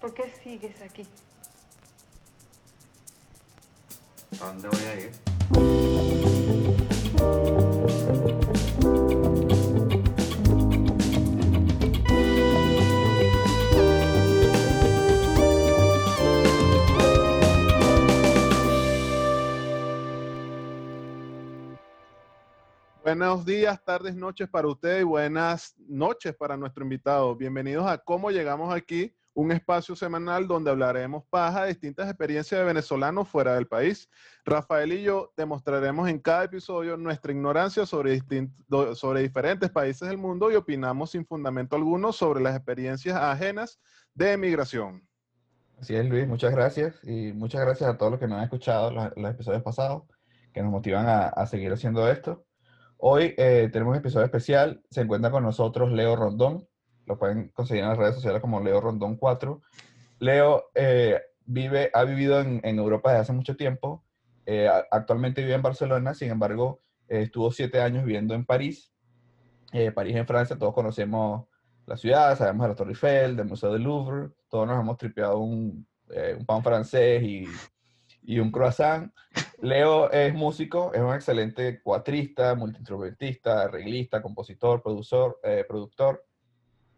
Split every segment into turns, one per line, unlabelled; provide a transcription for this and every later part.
¿Por qué sigues aquí?
¿A dónde voy a ir?
Buenos días, tardes, noches para usted y buenas noches para nuestro invitado. Bienvenidos a Cómo Llegamos Aquí, un espacio semanal donde hablaremos paja de distintas experiencias de venezolanos fuera del país. Rafael y yo demostraremos en cada episodio nuestra ignorancia sobre, sobre diferentes países del mundo y opinamos sin fundamento alguno sobre las experiencias ajenas de emigración.
Así es, Luis, muchas gracias y muchas gracias a todos los que nos han escuchado los, los episodios pasados, que nos motivan a, a seguir haciendo esto. Hoy eh, tenemos un episodio especial, se encuentra con nosotros Leo Rondón, lo pueden conseguir en las redes sociales como Leo Rondón 4. Leo eh, vive, ha vivido en, en Europa desde hace mucho tiempo, eh, actualmente vive en Barcelona, sin embargo, eh, estuvo siete años viviendo en París, Eh, París en Francia, todos conocemos la ciudad, sabemos de la Torre Eiffel, del Museo del Louvre, todos nos hemos tripeado un, eh, un pan francés y, y un croissant. Leo es músico, es un excelente cuatrista, multiinstrumentista, arreglista, compositor, productor, eh, productor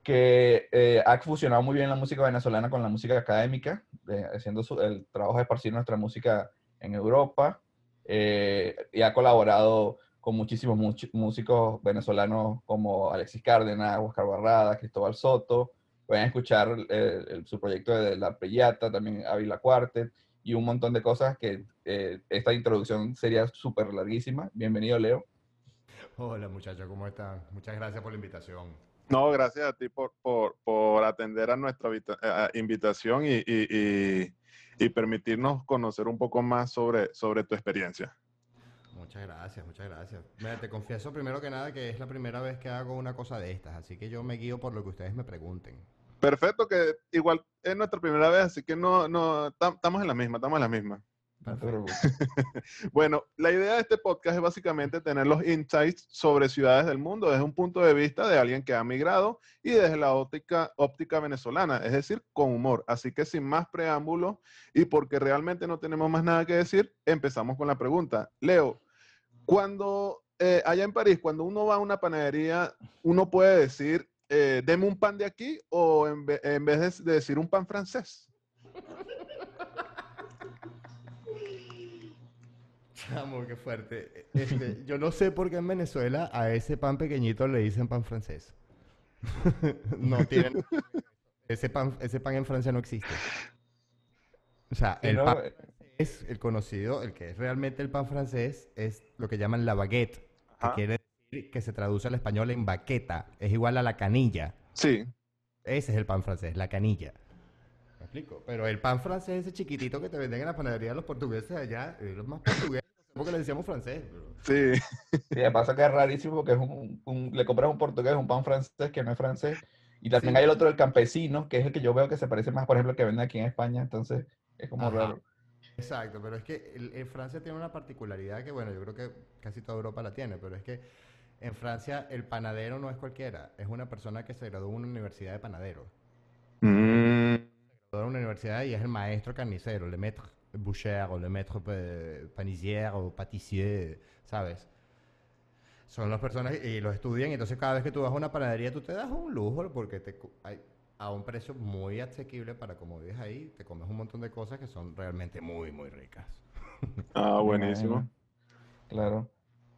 que eh, ha fusionado muy bien la música venezolana con la música académica, eh, haciendo su- el trabajo de esparcir nuestra música en Europa, eh, y ha colaborado con muchísimos much- músicos venezolanos como Alexis Cárdenas, Oscar Barrada, Cristóbal Soto. Pueden escuchar el- su proyecto de La Preyata, también Ávila Quartet y un montón de cosas que eh, esta introducción sería súper larguísima. Bienvenido, Leo.
Hola muchachos, ¿cómo están? Muchas gracias por la invitación.
No, gracias a ti por, por, por atender a nuestra invitación y, y- y- y permitirnos conocer un poco más sobre, sobre tu experiencia.
Muchas gracias, muchas gracias. Mira, te confieso primero que nada que es la primera vez que hago una cosa de estas, así que yo me guío por lo que ustedes me pregunten.
Perfecto, que igual es nuestra primera vez, así que no, no, tam- estamos en la misma, estamos en la misma.
Perfecto.
Bueno, la idea de este podcast es básicamente tener los insights sobre ciudades del mundo desde un punto de vista de alguien que ha migrado y desde la óptica, óptica venezolana, es decir, con humor. Así que sin más preámbulos y porque realmente no tenemos más nada que decir, empezamos con la pregunta. Leo, cuando eh, allá en París, cuando uno va a una panadería, uno puede decir, eh, deme un pan de aquí o en, ve- en vez de, de decir un pan francés.
Chamo, qué fuerte. Este, yo no sé por qué en Venezuela a ese pan pequeñito le dicen pan francés. no tienen... Ese pan, ese pan en Francia no existe. O sea, el
no,
pan
eh,
es el conocido, el que es realmente el pan francés, es lo que llaman la baguette, que
Ajá.
quiere decir que se traduce al español en baqueta, es igual a la canilla.
Sí,
Ese es el pan francés, la canilla. ¿Me explico? Pero el pan francés, ese chiquitito que te venden en la panadería los portugueses allá, es lo más portugués, no sé por qué le decíamos francés. pero-
sí.
Pasa que es rarísimo porque es un, un- le compras un portugués, un pan francés que no es francés. Y también
Sí.
hay el otro, el campesino, que es el que yo veo que se parece más, por ejemplo, el que venden aquí en España. Entonces, es como
Ajá.
raro.
Exacto, pero es que el- en Francia tiene una particularidad que, bueno, yo creo que casi toda Europa la tiene, pero es que en Francia el panadero no es cualquiera, es una persona que se graduó en una universidad de panadero.
Mm,
graduó en una universidad y es el maestro carnicero, le maître boucher o le maître pa- panisier o pâtissier, ¿sabes? Son las personas y lo estudian y entonces cada vez que tú vas a una panadería tú te das un lujo porque te, hay- a un precio muy asequible para como vives ahí, te comes un montón de cosas que son realmente muy, muy ricas.
Ah, buenísimo.
Claro.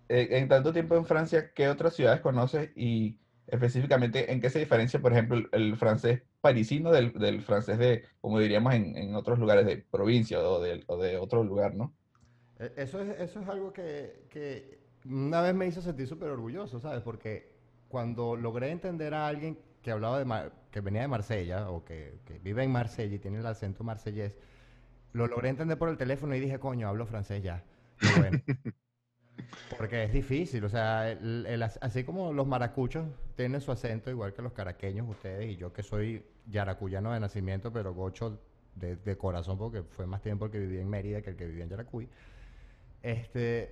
Eh, en tanto tiempo en Francia, ¿qué otras ciudades conoces y específicamente en qué se diferencia, por ejemplo, el, el francés parisino del, del francés de, como diríamos en, en otros lugares de provincia o de, o de otro lugar, ¿no?
E- Eso es, eso es algo que, que una vez me hizo sentir súper orgulloso, ¿sabes? Porque cuando logré entender a alguien que hablaba de Mar- que venía de Marsella o que, que vive en Marsella y tiene el acento marsellés, lo logré entender por el teléfono y dije, coño, hablo francés ya. Bueno. Porque es difícil, o sea, el- el así como los maracuchos tienen su acento igual que los caraqueños, ustedes y yo que soy yaracuyano de nacimiento, pero gocho de, de corazón porque fue más tiempo el que viví en Mérida que el que vivía en Yaracuy. Este,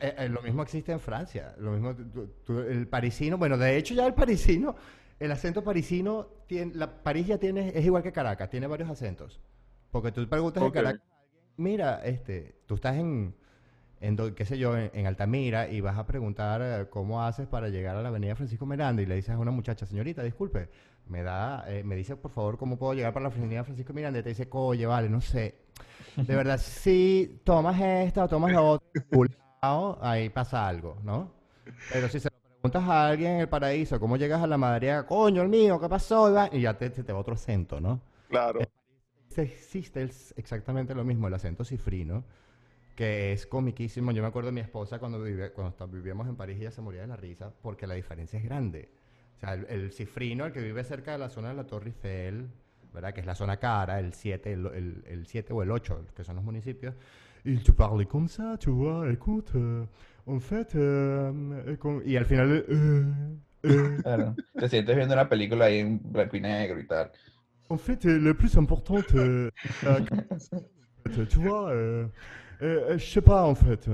eh, eh, lo mismo existe en Francia, lo mismo tú- tú- el parisino, bueno, de hecho ya el parisino El acento parisino, tiene, la, París ya tiene, es igual que Caracas, tiene varios acentos. Porque tú preguntas
Ok.
en Caracas, mira, este, tú estás en, en do- qué sé yo, en, en Altamira y vas a preguntar eh, cómo haces para llegar a la avenida Francisco Miranda y le dices a una muchacha, señorita, disculpe, me da, eh, me dice por favor cómo puedo llegar para la avenida Francisco Miranda y te dice, oye, vale, no sé. De verdad, si tomas esta o tomas la otra, ahí pasa algo, ¿no? Pero si se lo preguntas a alguien en el paraíso, ¿cómo llegas a la madriguera? Coño, el mío, ¿qué pasó? Y ya te, te va otro acento, ¿no?
Claro.
Se- existe el- exactamente lo mismo, el acento cifrino, que es comiquísimo. Yo me acuerdo de mi esposa cuando, vive, cuando vivíamos en París, ella se moría de la risa porque la diferencia es grande. O sea, el, el cifrino, el que vive cerca de la zona de la Torre Eiffel, ¿verdad? Que es la zona cara, el 7 el, el, el 7 o el 8, que son los municipios. Il te parle comme ça, tu vois, écoute, euh, en fait, euh, y al final, euh, euh,
Claro. Te sientes viendo una película ahí en blanco y negro y tal.
En fait, le plus important, euh, tu vois, je sais pas, en fait.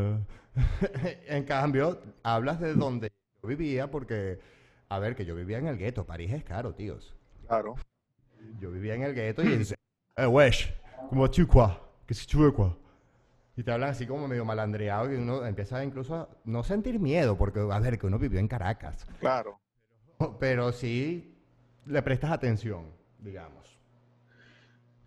en cambio, hablas de donde yo vivía, porque, a ver, que yo vivía en el gueto. París es caro, tíos.
Claro.
Yo vivía en el gueto y dice, eh, wesh, ¿cómo quoi? ¿Qué si veux, quoi? Y te hablan así como medio malandreado y uno empieza incluso a no sentir miedo, porque, a ver, que uno vivió en Caracas.
Claro.
Pero sí le prestas atención, digamos.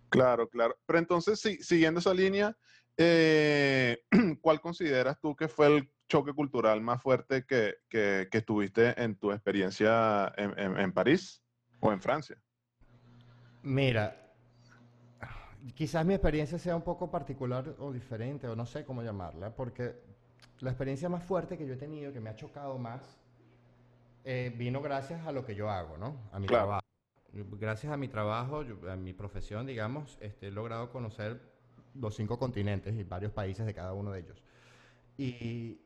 Claro, claro. Pero entonces, sí, siguiendo esa línea, eh, ¿cuál consideras tú que fue el choque cultural más fuerte que, que- que tuviste en tu experiencia en, en- en París o en Francia?
Mira, quizás mi experiencia sea un poco particular o diferente, o no sé cómo llamarla, porque la experiencia más fuerte que yo he tenido, que me ha chocado más, eh, vino gracias a lo que yo hago, ¿no? A mi
Claro.
trabajo. Gracias a mi trabajo, yo- a mi profesión, digamos, este, he logrado conocer los cinco continentes y varios países de cada uno de ellos. Y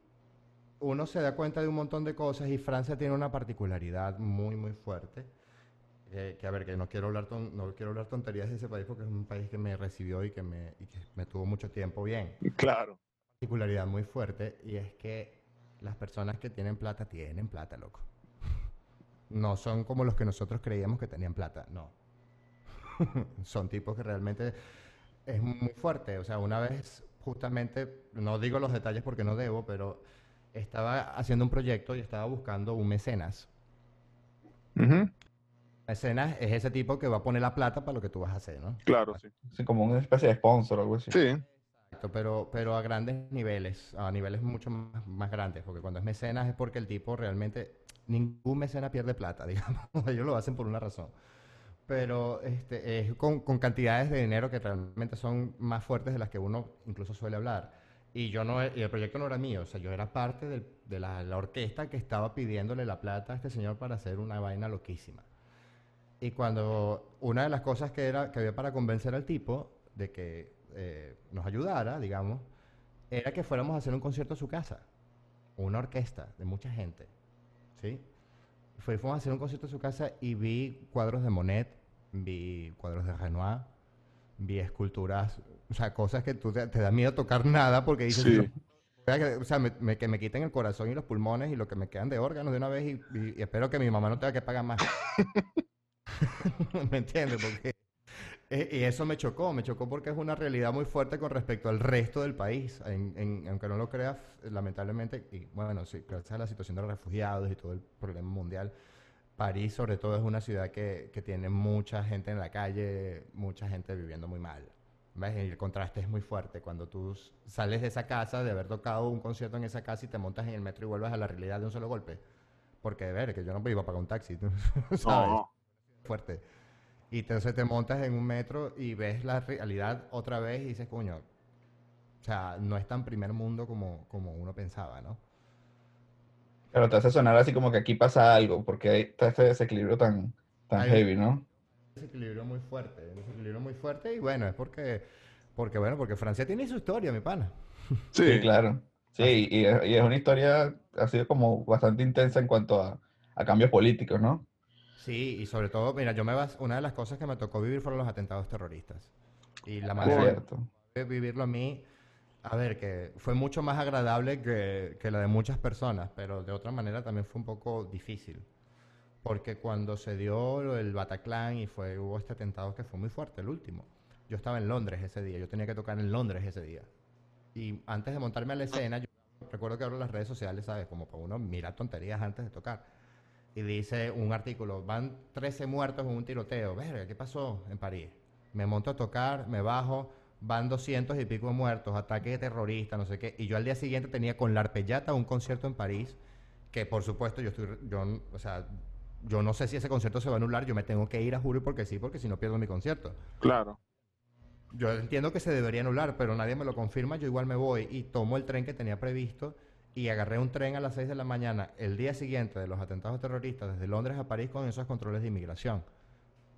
uno se da cuenta de un montón de cosas y Francia tiene una particularidad muy, muy fuerte. eh, que a ver, que no quiero, hablar ton- no quiero hablar tonterías de ese país porque es un país que me recibió y que me, y que me tuvo mucho tiempo bien.
Claro.
Particularidad muy fuerte y es que las personas que tienen plata tienen plata, loco. No son como los que nosotros creíamos que tenían plata, no. son tipos que realmente es muy fuerte. O sea, una vez justamente, no digo los detalles porque no debo, pero estaba haciendo un proyecto y estaba buscando un mecenas.
Ujú,
Mecenas es ese tipo que va a poner la plata para lo que tú vas a hacer, ¿no?
Claro, sí.
Sí, como una especie de sponsor o algo así.
Sí,
Exacto, pero, pero a grandes niveles, a niveles mucho más, más grandes, porque cuando es mecenas es porque el tipo realmente, ningún mecenas pierde plata, digamos, ellos lo hacen por una razón. Pero este, es con, con cantidades de dinero que realmente son más fuertes de las que uno incluso suele hablar. Y yo no, y el proyecto no era mío, o sea, yo era parte del- de la, la orquesta que estaba pidiéndole la plata a este señor para hacer una vaina loquísima. Y cuando una de las cosas que, era, que había para convencer al tipo de que eh, nos ayudara, digamos, era que fuéramos a hacer un concierto a su casa. Una orquesta de mucha gente. ¿Sí? Fue- Fuimos a hacer un concierto a su casa y vi cuadros de Monet, vi cuadros de Renoir, vi esculturas, o sea, cosas que tú te, te da miedo tocar nada porque dices,
sí.
O sea, me- me- que me quiten el corazón y los pulmones y lo que me quedan de órganos de una vez y, y- y espero que mi mamá no tenga que pagar más. ¿Me entiendes? Porque, eh, y eso me chocó, me chocó porque es una realidad muy fuerte con respecto al resto del país. En- en- aunque no lo creas, lamentablemente, y bueno, sí, gracias a la situación de los refugiados y todo el problema mundial, París sobre todo es una ciudad que, que tiene mucha gente en la calle, mucha gente viviendo muy mal. ¿Ves? El contraste es muy fuerte. Cuando tú sales de esa casa, de haber tocado un concierto en esa casa y te montas en el metro y vuelves a la realidad de un solo golpe. Porque, a ver, que yo no iba a pagar un taxi, ¿sabes?
No,
Fuerte. Y entonces te montas en un metro y ves la realidad otra vez y dices, coño, o sea, no es tan primer mundo como, como uno pensaba, ¿no?
Pero te hace sonar así como que aquí pasa algo, porque ahí está ese desequilibrio tan, tan
Hay-
heavy, ¿no?
desequilibrio muy fuerte, un desequilibrio muy fuerte y bueno, es porque, porque bueno, porque Francia tiene su historia, mi pana.
sí,
Sí, claro. Sí, y es, y es una historia, ha sido como bastante intensa en cuanto a, a cambios políticos, ¿no?
Sí, y sobre todo, mira, yo me bas- una de las cosas que me tocó vivir fueron los atentados terroristas. Y la manera de
cierto.
vivirlo a mí, a ver, que fue mucho más agradable que, que la de muchas personas, pero de otra manera también fue un poco difícil. Porque cuando se dio del Bataclan y fue, hubo este atentado que fue muy fuerte, el último. Yo estaba en Londres ese día, yo tenía que tocar en Londres ese día. Y antes de montarme a la escena, yo recuerdo que abro las redes sociales, ¿sabes? Como para uno mira tonterías antes de tocar. Y dice un artículo, van 13 muertos en un tiroteo. Verga, ¿qué pasó en París? Me monto a tocar, me bajo, van 200 y pico muertos, ataque terrorista, no sé qué. Y yo al día siguiente tenía con la Arpellata un concierto en París, que por supuesto yo estoy, yo, o sea, yo no sé si ese concierto se va a anular, yo me tengo que ir a Juro porque sí, porque si no pierdo mi concierto.
Claro.
Yo entiendo que se debería anular, pero nadie me lo confirma, yo igual me voy y tomo el tren que tenía previsto y agarré un tren a las 6 de la mañana el día siguiente de los atentados terroristas desde Londres a París con esos controles de inmigración.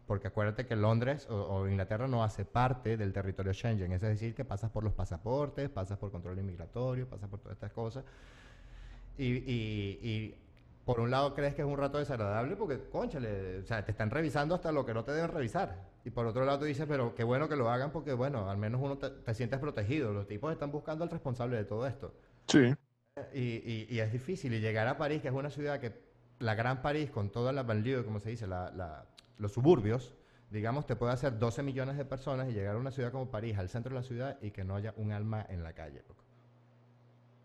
Porque acuérdate que Londres o, o Inglaterra no hace parte del territorio Schengen, es decir, que pasas por los pasaportes, pasas por control inmigratorio, pasas por todas estas cosas. Y, y- y por un lado crees que es un rato desagradable porque, conchale, o sea, te están revisando hasta lo que no te deben revisar. Y por otro lado tú dices, pero qué bueno que lo hagan porque, bueno, al menos uno te, te sientes protegido. Los tipos están buscando al responsable de todo esto.
Sí.
Y, y- y es difícil. Y llegar a París, que es una ciudad que, la gran París, con toda la banlieue, como se dice, la- la- los suburbios, digamos, te puede hacer 12 millones de personas y llegar a una ciudad como París, al centro de la ciudad, y que no haya un alma en la calle.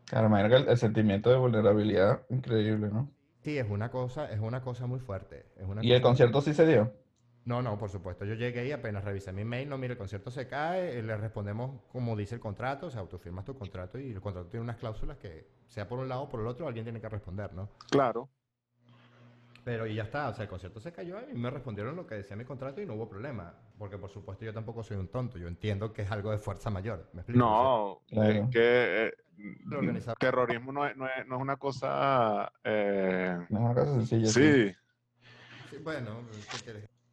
Claro, imagino que el, el sentimiento de vulnerabilidad, increíble, ¿no?
Sí, es una cosa, es una cosa muy fuerte. Es una
¿Y el concierto sí se dio?
No, no, por supuesto. Yo llegué y apenas revisé mi mail, no, mire, el concierto se cae, eh, le respondemos como dice el contrato, o sea, tú firmas tu contrato y el contrato tiene unas cláusulas que, sea por un lado o por el otro, alguien tiene que responder, ¿no?
Claro.
Pero y ya está, o sea, el concierto se cayó y me respondieron lo que decía mi contrato y no hubo problema. Porque por supuesto yo tampoco soy un tonto, yo entiendo que es algo de fuerza mayor. ¿Me explico? O sea,
No,
Claro.
es que eh,
El
terrorismo no es, no es, no es una cosa... eh,
No es una cosa sencilla.
sí,
sí, bueno.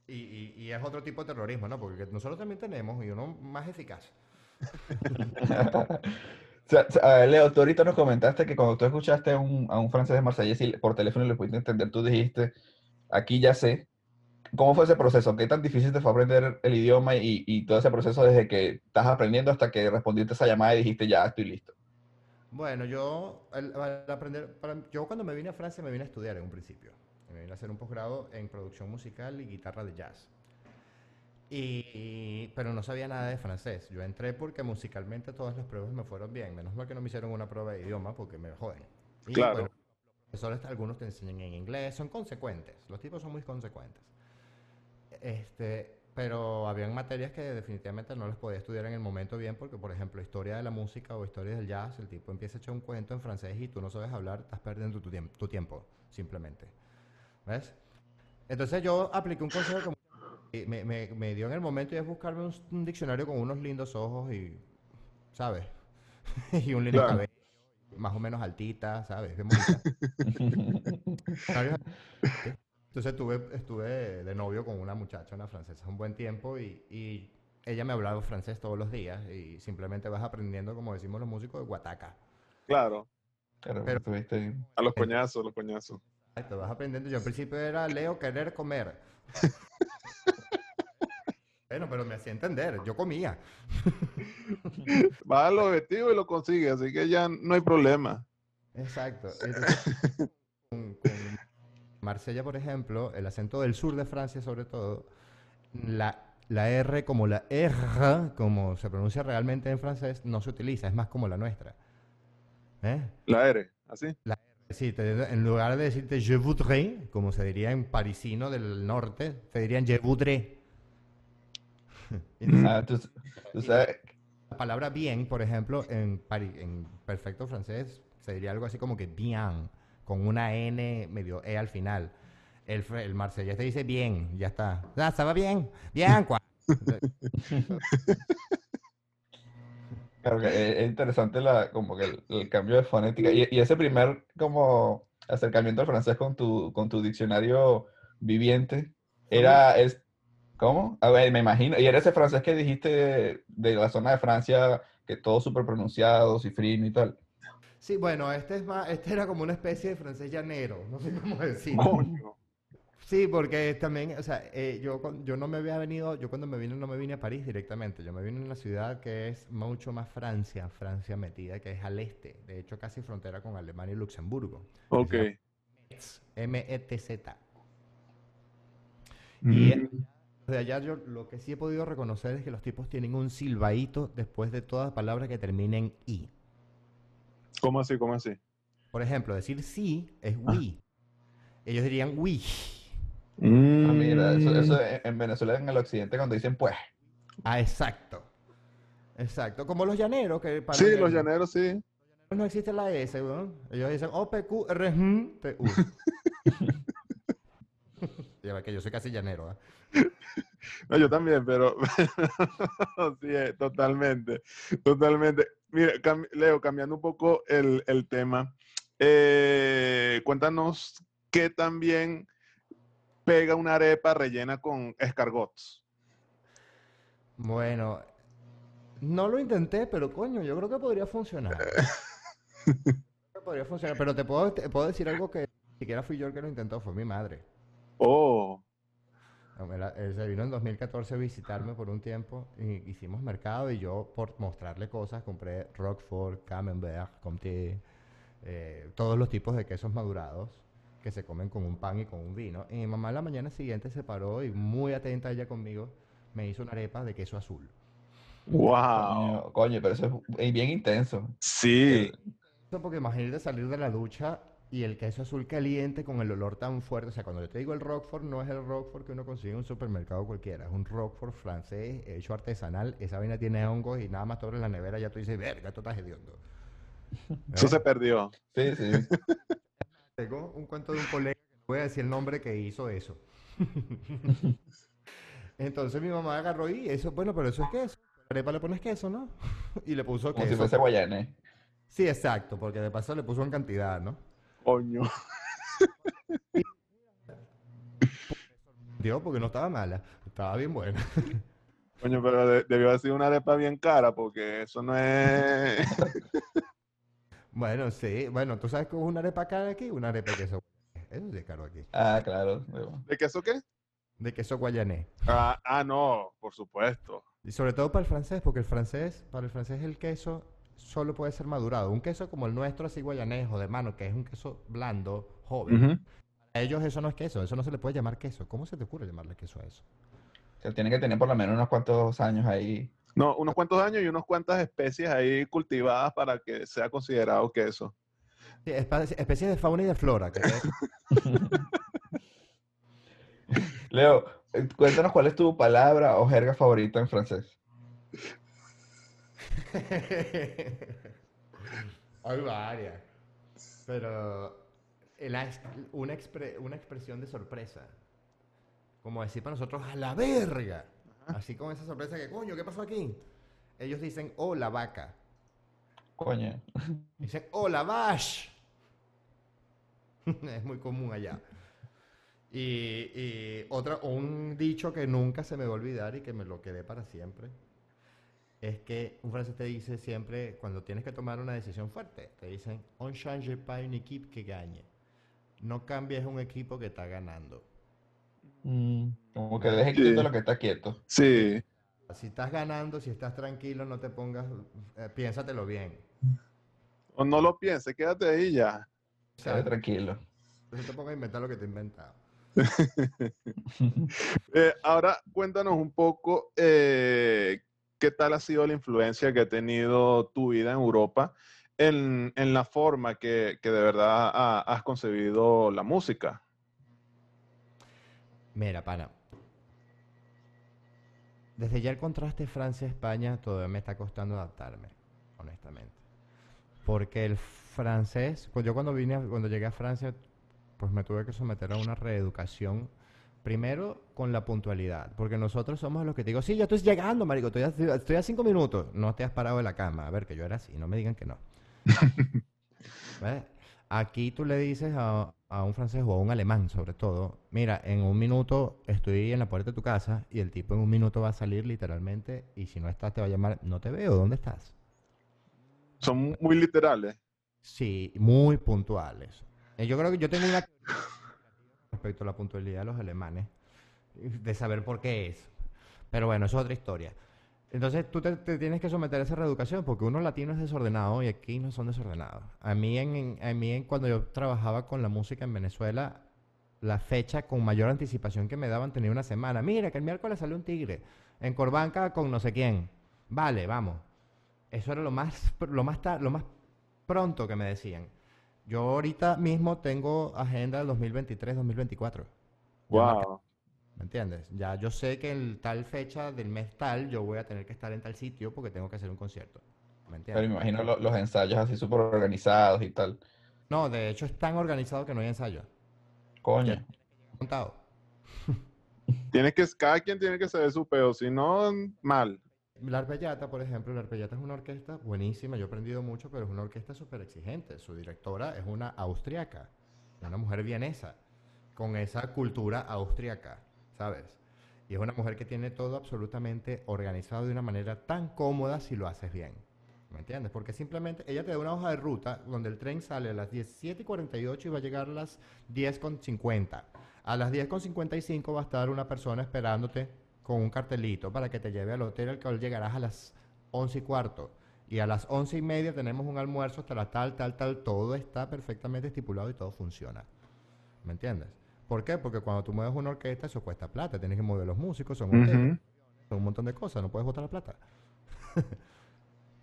Y, y- y es otro tipo de terrorismo, ¿no? Porque nosotros también tenemos y uno más eficaz.
Sea, Leo, tú ahorita nos comentaste que cuando tú escuchaste a un, a un francés de Marsella y por teléfono y le pudiste entender, tú dijiste, aquí ya sé. ¿Cómo fue ese proceso? ¿Qué tan difícil te fue aprender el idioma y, y todo ese proceso desde que estás aprendiendo hasta que respondiste esa llamada y dijiste, ya estoy listo?
Bueno, yo aprender, para- yo cuando me vine a Francia me vine a estudiar en un principio. Me vine a hacer un posgrado en producción musical y guitarra de jazz. Y, pero no sabía nada de francés. Yo entré porque musicalmente todas las pruebas me fueron bien. Menos mal que no me hicieron una prueba de idioma porque me joden. Y,
Claro.
bueno, los profesores, algunos te enseñan en inglés, son consecuentes. Los tipos son muy consecuentes. Este, pero habían materias que definitivamente no las podía estudiar en el momento bien porque, por ejemplo, historia de la música o historia del jazz, el tipo empieza a echar un cuento en francés y tú no sabes hablar, estás perdiendo tu, tiemp- tu tiempo, simplemente. ¿Ves? Entonces yo apliqué un consejo que me, me- me dio en el momento y es buscarme un, un diccionario con unos lindos ojos y, ¿sabes? y un lindo
Claro.
cabello, más o menos altita, ¿sabes? Entonces estuve, estuve de novio con una muchacha, una francesa, un buen tiempo y, y ella me hablaba francés todos los días y simplemente vas aprendiendo, como decimos los músicos, de guataca.
claro.
Claro,
Pero-.
A los coñazos, a los coñazos.
Te vas aprendiendo. Yo al principio era Leo querer comer. bueno, pero me hacía entender. Yo comía.
Vas al objetivo y lo consigues, así que ya no hay problema.
Exacto. Con, con Marsella, por ejemplo, el acento del sur de Francia, sobre todo, la, la R como la R, como se pronuncia realmente en francés, no se utiliza, es más como la nuestra. ¿Eh?
La R, así.
Sí, te- en lugar de decirte je voudrais, como se diría en parisino del norte, te dirían je voudrais.
Sabes,
la palabra bien, por ejemplo, en, perfecto francés se diría algo así como que bien, con una N medio E al final. El, el marsellés te dice bien, ya está. Ah, ¿estaba bien? Bien, cua.
Claro que es, es interesante la, como que el, el cambio de fonética y, y ese primer como acercamiento al francés con tu, con tu diccionario viviente era, es, ¿cómo? A ver, me imagino, y era ese francés que dijiste de, de la zona de Francia, que todo súper pronunciado, cifrino y tal.
Sí, bueno, este, es más, este era como una especie de francés llanero, no sé cómo decirlo.
Coño.
Sí, porque también, o sea, eh, yo, yo no me había venido, yo cuando me vine no me vine a París directamente, yo me vine en una ciudad que es mucho más Francia, Francia metida, que es al este, de hecho casi frontera con Alemania y Luxemburgo.
Ok.
M-E-T-Z. Y
Mm.
De allá yo lo que sí he podido reconocer es que los tipos tienen un silbaíto después de todas palabras que terminen i.
¿Cómo así? ¿Cómo así?
Por ejemplo, decir sí es
Ah.
we. Ellos dirían we.
Ah, mira, eso,
Mm.
eso en en Venezuela, en el occidente, cuando dicen pues.
Ah, exacto. Exacto. Como los llaneros que para
Sí, los llaneros sí.
no existe la S. Ellos dicen O, P, Q, Que yo soy casi llanero, ¿ah?
No, yo también, pero sí, eh, totalmente, totalmente. Mira, cam- Leo, cambiando un poco el, el tema, eh, cuéntanos qué también pega una arepa rellena con escargots.
Bueno, no lo intenté, pero coño, yo creo que podría funcionar. Podría funcionar, pero te puedo, te puedo decir algo que ni siquiera fui yo el que lo intentó, fue mi madre.
Oh,
él se vino en 2014 a visitarme por un tiempo y hicimos mercado y yo por mostrarle cosas compré Roquefort, Camembert, Comté, eh, todos los tipos de quesos madurados que se comen con un pan y con un vino. Y mi mamá la mañana siguiente se paró y muy atenta ella conmigo me hizo una arepa de queso azul.
wow.
Coño, coño, pero eso es bien intenso.
Sí,
porque imagínate salir de la ducha y el queso azul caliente con el olor tan fuerte. O sea, cuando yo te digo el Roquefort, no es el Roquefort que uno consigue en un supermercado cualquiera. Es un Roquefort francés hecho artesanal. Esa vaina tiene hongos y nada más tú abres la nevera ya tú dices, verga, esto está hediondo.
eso
¿Eh?
se perdió.
Sí, sí.
Tengo un cuento de un colega, que no voy a decir el nombre que hizo eso. Entonces mi mamá agarró y eso, bueno, pero eso es queso. Arepa le pones queso, ¿no? Y le puso
Como si
queso.
fuese guayanés.
Sí, exacto, porque de paso le puso en cantidad, ¿no?
Coño.
Dios, porque no estaba mala, estaba bien buena.
Coño, pero de- debió haber sido una arepa bien cara porque eso no es...
Bueno, sí, bueno, tú sabes que es una arepa cara aquí, una arepa de queso. Eso sí es caro aquí.
Ah, claro.
¿De queso qué?
De queso guayanés.
Ah, ah, no, por supuesto.
Y sobre todo para el francés, porque el francés, para el francés el queso solo puede ser madurado. Un queso como el nuestro, así guayanés o de mano, que es un queso blando, joven.
Ujú.
A ellos eso no es queso, eso no se le puede llamar queso. ¿Cómo se te ocurre llamarle queso a eso?
O sea, tiene que tener por lo menos unos cuantos años ahí.
No, unos cuantos años y unas cuantas especies ahí cultivadas para que sea considerado queso.
Sí, especies de fauna y de flora. que-
Leo, eh, cuéntanos cuál es tu palabra o jerga favorita en francés.
Hay varias. Pero la una, expre- una expresión de sorpresa. Como decir para nosotros, a la verga. Así con esa sorpresa que, coño, ¿qué pasó aquí? Ellos dicen, oh, la vaca.
Coño.
Dicen, oh, la vache. es muy común allá. Y, y otra, un dicho que nunca se me va a olvidar y que me lo quedé para siempre, es que un francés te dice siempre, cuando tienes que tomar una decisión fuerte, te dicen, on change pas une équipe que gagne. No cambies un equipo que está ganando.
Mm, como que deje
Sí.
quieto lo que está quieto.
Sí.
Si estás ganando, si estás tranquilo, no te pongas, eh, piénsatelo bien.
O no lo pienses, quédate ahí ya.
O sea,
tranquilo.
no te pongas a inventar lo que te he inventado.
Eh, ahora cuéntanos un poco eh, qué tal ha sido la influencia que ha tenido tu vida en Europa en, en la forma que, que de verdad ha- has concebido la música.
Mira, pana. Desde ya el contraste Francia-España todavía me está costando adaptarme, honestamente. Porque el francés, yo cuando vine, cuando llegué a Francia, pues me tuve que someter a una reeducación. Primero con la puntualidad, porque nosotros somos los que te digo, sí, ya estoy llegando, marico, estoy a, estoy a cinco minutos. No te has parado de la cama. A ver, que yo era así, no me digan que no. ¿Ves? Aquí tú le dices a, a un francés o a un alemán, sobre todo, mira, en un minuto estoy en la puerta de tu casa y el tipo en un minuto va a salir literalmente y si no estás te va a llamar, no te veo, ¿dónde estás?
Son muy literales.
Sí, muy puntuales. Eh, Yo creo que yo tengo una respecto a la puntualidad de los alemanes, de saber por qué es. Pero bueno, eso es otra historia. Entonces tú te, te tienes que someter a esa reeducación porque uno latino es desordenado y aquí no son desordenados. A mí, en, a mí en- cuando yo trabajaba con la música en Venezuela, la fecha con mayor anticipación que me daban tenía una semana. Mira, que el miércoles sale un tigre en Corbanca con no sé quién. Vale, vamos. Eso era lo más, lo más, lo más pronto que me decían. Yo ahorita mismo tengo agenda del 2023-2024. Ya marca-
Wow.
¿Me entiendes? Ya yo sé que en tal fecha del mes tal yo voy a tener que estar en tal sitio porque tengo que hacer un concierto. ¿Me
Pero
entiendes?
me imagino lo- los ensayos así súper organizados y tal.
No, de hecho es tan organizado que no hay ensayo.
Coño.
Montado.
Tienes que, cada quien tiene que saber su peo, si no, mal.
La Arpellata, por ejemplo, la Arpellata es una orquesta buenísima, yo he aprendido mucho, pero es una orquesta súper exigente. Su directora es una austriaca, una mujer vienesa, con esa cultura austriaca, ¿sabes? Y es una mujer que tiene todo absolutamente organizado de una manera tan cómoda si lo haces bien. ¿Me entiendes? Porque simplemente ella te da una hoja de ruta donde el tren sale a las 17.48 y va a llegar a las 10.50. A las 10.55 va a estar una persona esperándote con un cartelito para que te lleve al hotel al cual llegarás a las 11 y cuarto. Y a las 11 y media tenemos un almuerzo hasta la tal, tal, tal. Todo está perfectamente estipulado y todo funciona. ¿Me entiendes? ¿Por qué? Porque cuando tú mueves una orquesta eso cuesta plata. Tienes que mover los músicos, son hoteles,
Ujú.
son un montón de cosas. No puedes botar la plata.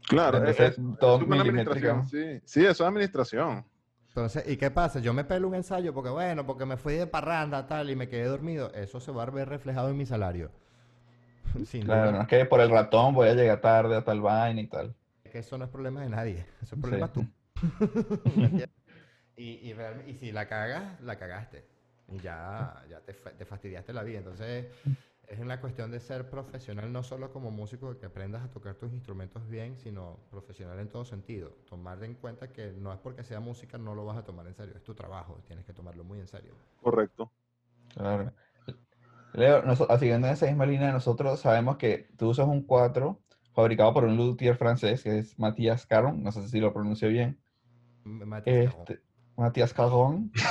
Claro, es,
Entonces,
es-
todo
es una administración, sí. Sí, eso es administración.
Entonces, ¿y qué pasa? Yo me pelo un ensayo porque, bueno, porque me fui de parranda, tal, y me quedé dormido. Eso se va a ver reflejado en mi salario. Sin
Claro,
duda.
no es que por el ratón voy a llegar tarde a tal vaina y tal.
que eso no es problema de nadie. Eso es problema
Sí.
tú. Y, y, y si la cagas, la cagaste. Y ya, ya te, te fastidiaste la vida. Entonces, es una cuestión de ser profesional, no solo como músico, que aprendas a tocar tus instrumentos bien, sino profesional en todo sentido. Tomar en cuenta que no es porque sea música, no lo vas a tomar en serio. Es tu trabajo, tienes que tomarlo muy en serio.
Correcto.
Claro. Leo, noso- ah, siguiendo en esa misma línea, nosotros sabemos que tú usas un 4 fabricado por un luthier francés que es Matías Caron, no sé si lo pronuncio bien.
Matías.
Este, Matías Caron.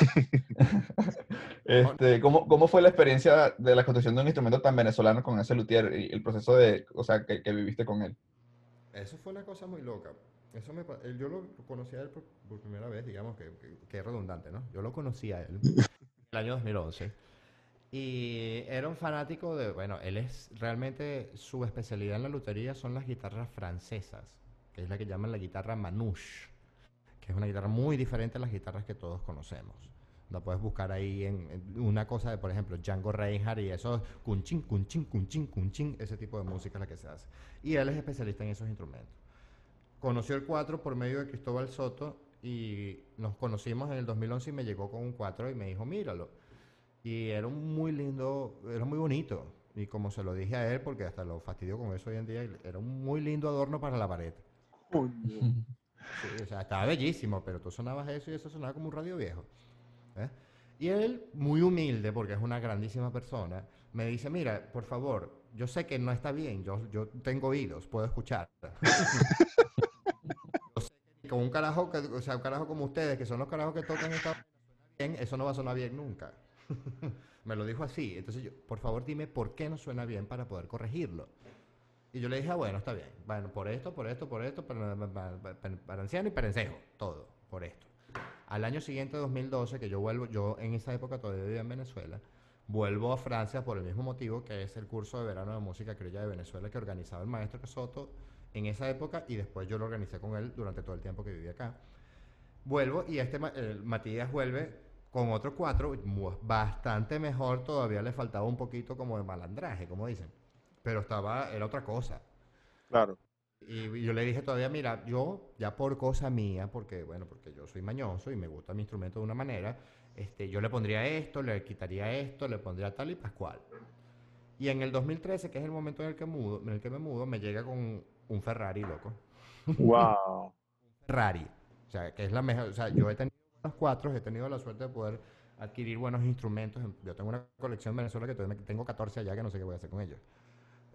Este, ¿cómo, cómo fue la experiencia de la construcción de un instrumento tan venezolano con ese luthier y el proceso de, o sea, que, que viviste con él?
Eso fue una cosa muy loca. Eso me, yo lo conocí a él por, por primera vez, digamos que, que, que es redundante, ¿no? Yo lo conocí a él en el año 2011. Y era un fanático de, bueno, él es realmente, su especialidad en la lutería son las guitarras francesas, que es la que llaman la guitarra manouche, que es una guitarra muy diferente a las guitarras que todos conocemos. La puedes buscar ahí en, en una cosa de, por ejemplo, Django Reinhardt y eso, cunchin, cunchin, cunchin, cunchin, ese tipo de música es la que se hace. Y él es especialista en esos instrumentos. Conoció el 4 por medio de Cristóbal Soto y nos conocimos en el 2011 y me llegó con un 4 y me dijo, míralo. Y era un muy lindo, era muy bonito. Y como se lo dije a él, porque hasta lo fastidio con eso hoy en día, era un muy lindo adorno para la pared. Sí, o sea, estaba bellísimo, pero tú sonabas eso y eso sonaba como un radio viejo. ¿eh? Y él, muy humilde, porque es una grandísima persona, me dice, mira, por favor, yo sé que no está bien, yo, yo tengo oídos, puedo escuchar. Con un carajo, que, o sea, un carajo como ustedes, que son los carajos que tocan esta bien, eso no va a sonar bien nunca. me lo dijo así. Entonces yo, por favor, dime por qué no suena bien para poder corregirlo. Y yo le dije, ah, bueno, está bien. Bueno, por esto, por esto, por esto, para, para, para- anciano y para encejo. Todo, por esto. Al año siguiente, 2012, que yo vuelvo, yo en esa época todavía vivía en Venezuela, vuelvo a Francia por el mismo motivo, que es el curso de verano de música criolla de Venezuela que organizaba el maestro Soto en esa época y después yo lo organicé con él durante todo el tiempo que viví acá. Vuelvo y este Matías vuelve con otro cuatro, bastante mejor, todavía le faltaba un poquito como de malandraje, como dicen. Pero estaba, era otra cosa.
Claro.
Y y yo le dije todavía, mira, yo ya por cosa mía, porque bueno, porque yo soy mañoso y me gusta mi instrumento de una manera, este, yo le pondría esto, le quitaría esto, le pondría tal y pascual. Y en el 2013, que es el momento en el que mudo, en el que me mudo, me llega con un Ferrari, loco.
Wow.
Ferrari. O sea, que es la mejor. O sea, yo he tenido buenos cuatro, he tenido la suerte de poder adquirir buenos instrumentos. Yo tengo una colección en Venezuela que todavía tengo 14 allá que no sé qué voy a hacer con ellos.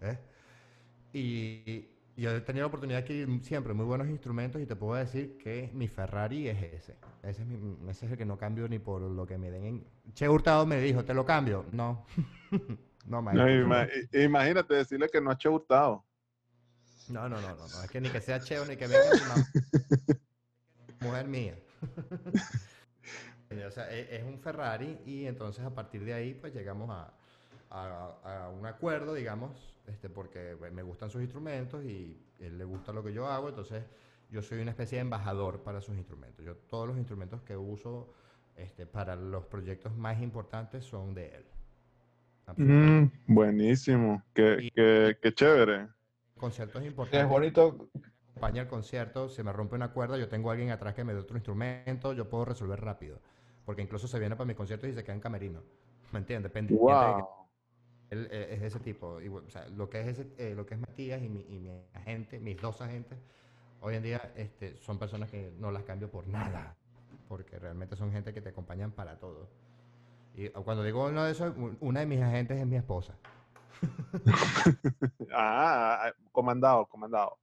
¿eh? Y, y yo he tenido la oportunidad de adquirir siempre muy buenos instrumentos y te puedo decir que mi Ferrari es ese. Ese es, mi- ese es el que no cambio ni por lo que me den. En... Che Hurtado me dijo, ¿te lo cambio? No. no.
No, ima- imagínate decirle que no ha hecho hurtado.
No, no, no, no, no. Es que ni que sea cheo ni que venga mamá. Mujer mía. O sea, e- es un Ferrari y entonces a partir de ahí pues llegamos a, a- a un acuerdo, digamos, este, porque pues, me gustan sus instrumentos y él le gusta lo que yo hago, entonces yo soy una especie de embajador para sus instrumentos. Yo todos los instrumentos que uso este, para los proyectos más importantes son de él.
Mm, buenísimo. Qué,
Y-
qué, qué chévere.
Conciertos
Es
importantes.
bonito,
acompaña el concierto, se me rompe una cuerda, yo tengo a alguien atrás que me dé otro instrumento, yo puedo resolver rápido. Porque incluso se viene para mis conciertos y se queda en camerino. ¿Me entiendes? Pendiente de que
Wow.
él eh, es de ese tipo. Y, o sea, lo que es ese, eh, lo que es Matías y mi, y mi agente, mis dos agentes, hoy en día este, son personas que no las cambio por nada. Porque realmente son gente que te acompañan para todo. Y cuando digo uno de esos, un- una de mis agentes es mi esposa.
Ah, comandado, comandado.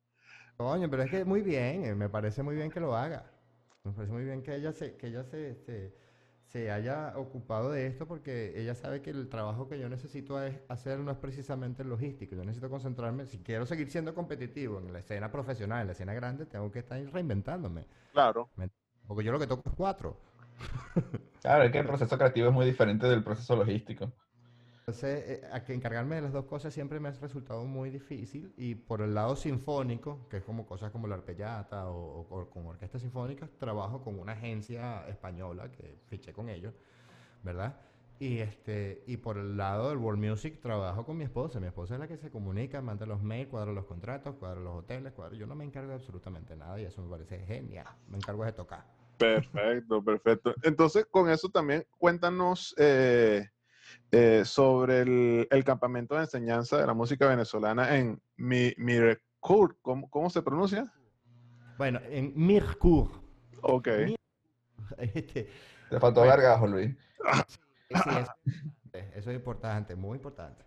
Coño, pero es que muy bien, eh, me parece muy bien que lo haga. Me parece muy bien que ella se, que ella se, se, se haya ocupado de esto porque ella sabe que el trabajo que yo necesito es hacer no es precisamente logístico. Yo necesito concentrarme, si quiero seguir siendo competitivo en la escena profesional, en la escena grande, tengo que estar reinventándome.
Claro.
Porque yo lo que toco es cuatro.
claro, es que el proceso creativo es muy diferente del proceso logístico.
Entonces, eh, a que encargarme de las dos cosas siempre me ha resultado muy difícil y por el lado sinfónico, que es como cosas como la arpellata o, con orquestas sinfónicas, trabajo con una agencia española que fiché con ellos, ¿verdad? Y, este, y por el lado del world music trabajo con mi esposa. Mi esposa es la que se comunica, manda los mails, cuadra los contratos, cuadra los hoteles, cuadra... Yo no me encargo de absolutamente nada y eso me parece genial. Me encargo de tocar.
Perfecto, perfecto. Entonces, con eso también cuéntanos eh, eh, sobre el, el campamento de enseñanza de la música venezolana en Mi, Mirecourt. ¿Cómo, ¿Cómo se pronuncia?
Bueno, en Mircourt,
Ok.
Mi- este,
Te faltó
Bueno.
gargajo, Luis.
Sí, eso, eso es importante, muy importante.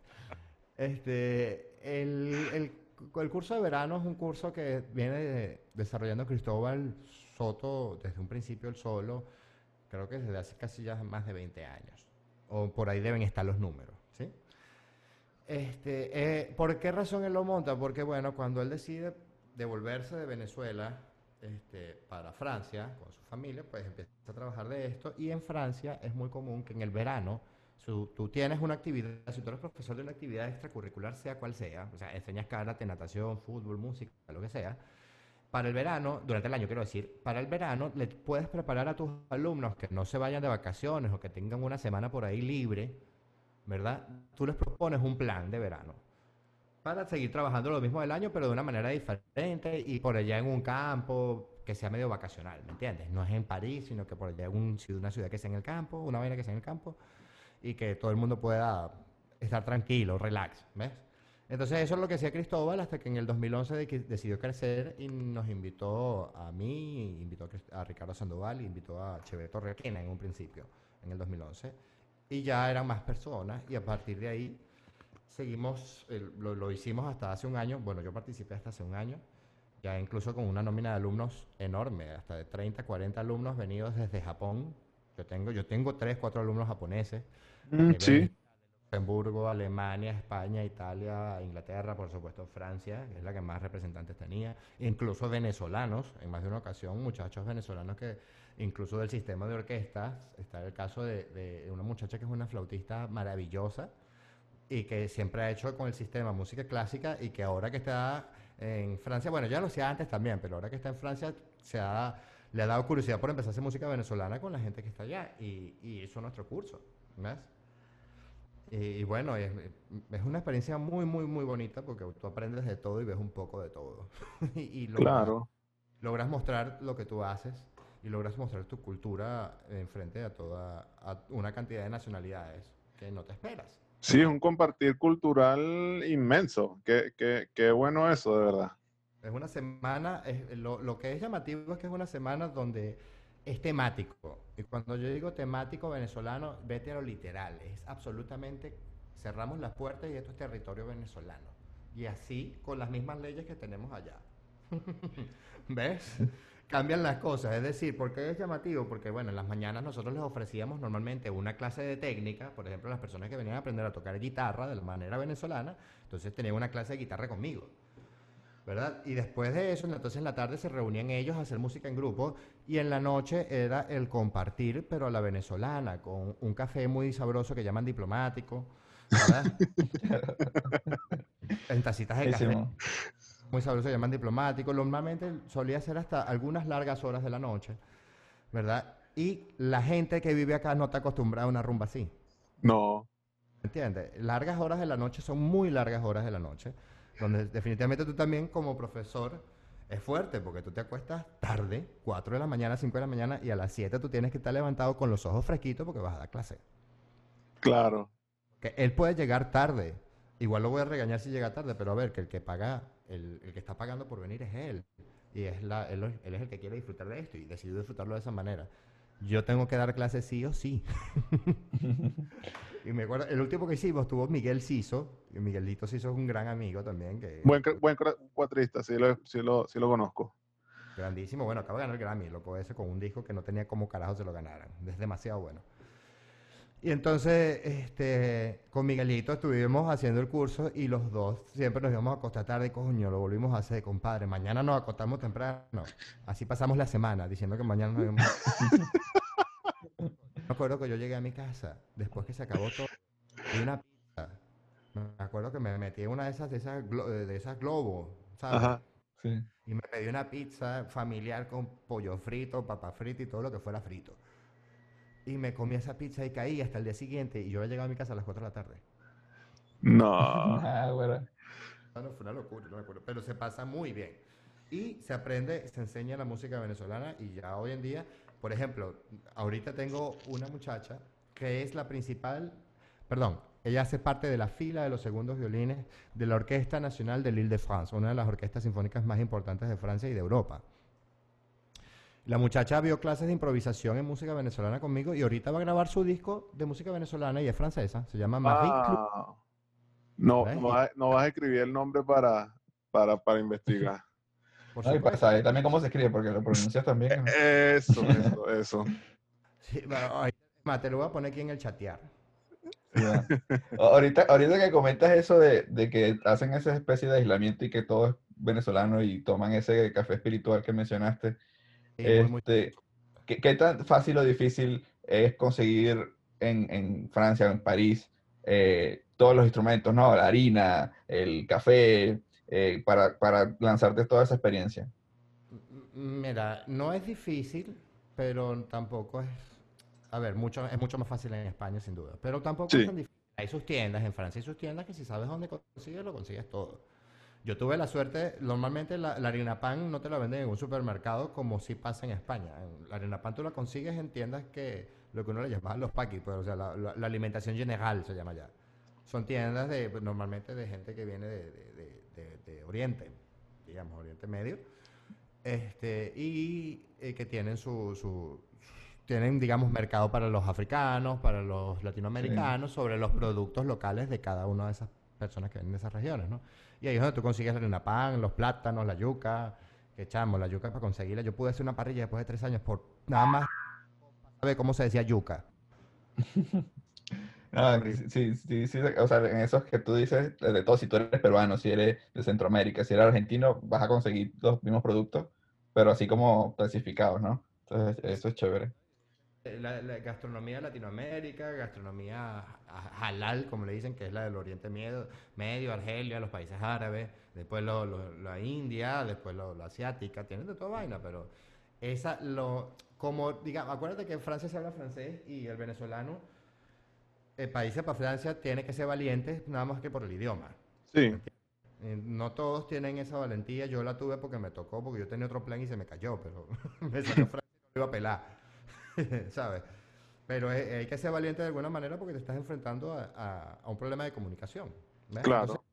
Este, el, el, el curso de verano es un curso que viene de- desarrollando Cristóbal Soto desde un principio él solo, creo que desde hace casi ya más de 20 años. O por ahí deben estar los números, ¿sí? Este, eh, ¿por qué razón él lo monta? Porque, bueno, cuando él decide devolverse de Venezuela este, para Francia con su familia, pues empieza a trabajar de esto. Y en Francia es muy común que en el verano su- tú tienes una actividad, si tú eres profesor de una actividad extracurricular, sea cual sea, o sea, enseñas karate, natación, fútbol, música, lo que sea, para el verano, durante el año quiero decir, para el verano le puedes preparar a tus alumnos que no se vayan de vacaciones o que tengan una semana por ahí libre, ¿verdad? Tú les propones un plan de verano para seguir trabajando lo mismo del año, pero de una manera diferente y por allá en un campo que sea medio vacacional, ¿me entiendes? No es en París, sino que por allá en un una ciudad que sea en el campo, una vaina que sea en el campo y que todo el mundo pueda estar tranquilo, relax, ¿ves? Entonces eso es lo que hacía Cristóbal hasta que en el 2011 de- decidió crecer y nos invitó a mí, invitó a, a Ricardo Sandoval, invitó a Cheveto Requena en un principio, en el 2011. Y ya eran más personas y a partir de ahí seguimos, el- lo, lo hicimos hasta hace un año, bueno, yo participé hasta hace un año, ya incluso con una nómina de alumnos enorme, hasta de 30, 40 alumnos venidos desde Japón. Yo tengo, yo tengo 3, 4 alumnos japoneses.
Mm, sí.
De Luxemburgo, Alemania, España, Italia, Inglaterra, por supuesto Francia, que es la que más representantes tenía, incluso venezolanos, en más de una ocasión, muchachos venezolanos que incluso del sistema de orquestas, está el caso de, de una muchacha que es una flautista maravillosa y que siempre ha hecho con el sistema música clásica y que ahora que está en Francia, bueno, ya lo hacía antes también, pero ahora que está en Francia se ha, le ha dado curiosidad por empezar a hacer música venezolana con la gente que está allá y, y hizo nuestro curso, ¿ves? Y, y bueno, es, es una experiencia muy, muy, muy bonita porque tú aprendes de todo y ves un poco de todo. y, y logras,
Claro.
logras mostrar lo que tú haces y logras mostrar tu cultura en frente a toda a una cantidad de nacionalidades que no te esperas.
Sí, es un compartir cultural inmenso. Qué, qué, qué bueno eso, de verdad.
Es una semana, es- lo, lo que es llamativo es que es una semana donde es temático. Y cuando yo digo temático venezolano, vete a lo literal. Es absolutamente, cerramos las puertas y esto es territorio venezolano. Y así con las mismas leyes que tenemos allá. ¿Ves? Cambian las cosas. Es decir, ¿por qué es llamativo? Porque, bueno, en las mañanas nosotros les ofrecíamos normalmente una clase de técnica, por ejemplo, las personas que venían a aprender a tocar guitarra de la manera venezolana, entonces tenían una clase de guitarra conmigo. ¿Verdad? Y después de eso, entonces en la tarde se reunían ellos a hacer música en grupo y en la noche era el compartir, pero a la venezolana, con un café muy sabroso que llaman diplomático, ¿verdad? en tacitas de café muy sabroso que llaman diplomático. Normalmente solía ser hasta algunas largas horas de la noche, ¿verdad? Y la gente que vive acá no está acostumbrada a una rumba así.
No.
¿Entiendes? Largas horas de la noche son muy largas horas de la noche, donde definitivamente tú también como profesor es fuerte, porque tú te acuestas tarde, 4 de la mañana, 5 de la mañana, y a las 7 tú tienes que estar levantado con los ojos fresquitos porque vas a dar clase.
Claro.
Que él puede llegar tarde, igual lo voy a regañar si llega tarde, pero a ver, que el que paga, el, el que está pagando por venir es él, y es la, él, él es el que quiere disfrutar de esto, y decidió disfrutarlo de esa manera. Yo tengo que dar clases sí o sí. Y me acuerdo, el último que hicimos tuvo Miguel Ciso, y Miguelito Ciso es un gran amigo también, que
Buen, buen cuatrista, sí lo, sí, lo, sí lo conozco.
grandísimo. Bueno, acaba de ganar el Grammy, loco ese con un disco que no tenía como carajo se lo ganaran. Es demasiado bueno. Y entonces, este, con Miguelito estuvimos haciendo el curso y los dos siempre nos íbamos a acostar tarde, coño, lo volvimos a hacer, compadre. Mañana nos acostamos temprano. Así pasamos la semana diciendo que mañana nos íbamos a... Me acuerdo que yo llegué a mi casa después que se acabó todo y una pizza. Me acuerdo que me metí en una de esas, de esas, glo- de esas globos, ¿sabes?
Ajá.
Sí.
Y me pedí una pizza familiar con pollo frito, papa frita y todo lo que fuera frito. Y me comí esa pizza y caí hasta el día siguiente. Y yo había llegado a mi casa a las 4 de la tarde.
No.
Ah, bueno.
Ah, no, fue una locura, no me acuerdo. Pero se pasa muy bien. Y se aprende, se enseña la música venezolana. Y ya hoy en día, por ejemplo, ahorita tengo una muchacha que es la principal, perdón, ella hace parte de la fila de los segundos violines de la Orquesta Nacional de l'Île-de-France, una de las orquestas sinfónicas más importantes de Francia y de Europa. La muchacha vio clases de improvisación en música venezolana conmigo y ahorita va a grabar su disco de música venezolana y es francesa. Se llama Marie.
Ah. No, no, vas, no vas a escribir el nombre para, para, para investigar.
No, y también cómo se escribe, porque lo pronuncias también. ¿no?
Eso, eso, eso.
Sí, bueno, ahorita- ma, te lo voy a poner aquí en el chatear.
Ahorita, ahorita que comentas eso de, de que hacen esa especie de aislamiento y que todo es venezolano y toman ese café espiritual que mencionaste,
Sí, muy, muy-
este, ¿qué, qué tan fácil o difícil es conseguir en, en Francia, en París, eh, todos los instrumentos, ¿no? La harina, el café, eh, para, para lanzarte toda esa experiencia?
Mira, no es difícil, pero tampoco es... A ver, mucho, es mucho más fácil en España, sin duda. Pero tampoco
Sí.
es tan difícil. Hay sus tiendas, en Francia hay sus tiendas que si sabes dónde consigues, lo consigues todo. Yo tuve la suerte, normalmente la, la harina pan no te la venden en un supermercado como si pasa en España. La harina pan tú la consigues en tiendas que, lo que uno le llama los paquis, pues, o sea, la, la- la alimentación general se llama ya. Son tiendas de, pues, normalmente de gente que viene de, de- de- de- de Oriente, digamos, Oriente Medio, este, y eh, que tienen su, su- tienen, digamos, mercado para los africanos, para los latinoamericanos, sobre los productos locales de cada una de esas personas que vienen de esas regiones, ¿no? Y ahí es donde tú consigues la harina pan, los plátanos, la yuca, que echamos, la yuca para conseguirla. Yo pude hacer una parrilla después de tres años por nada más saber cómo se decía yuca.
No, sí, sí, sí, sí, o sea, en esos que tú dices, de de todo, si tú eres peruano, si eres de Centroamérica, si eres argentino, vas a conseguir los mismos productos, pero así como clasificados, ¿no? Entonces, eso es chévere.
Eh, La, la gastronomía de Latinoamérica, gastronomía ha- halal, como le dicen, que es la del Oriente Medio, Medio Argelia, los países árabes, después lo- lo- la India, después lo, lo asiática, tienen de toda vaina, pero esa, lo, como, digamos, acuérdate que en Francia se habla francés y el venezolano, el país para Francia tiene que ser valiente nada más que por el idioma.
Sí,
Eh, No todos tienen esa valentía, yo la tuve porque me tocó, porque yo tenía otro plan y se me cayó, pero me salió Francia y no lo iba a pelar, ¿sabes? Pero eh, hay que ser valiente de alguna manera porque te estás enfrentando a, a- a un problema de comunicación. ¿ves?
Claro.
Entonces,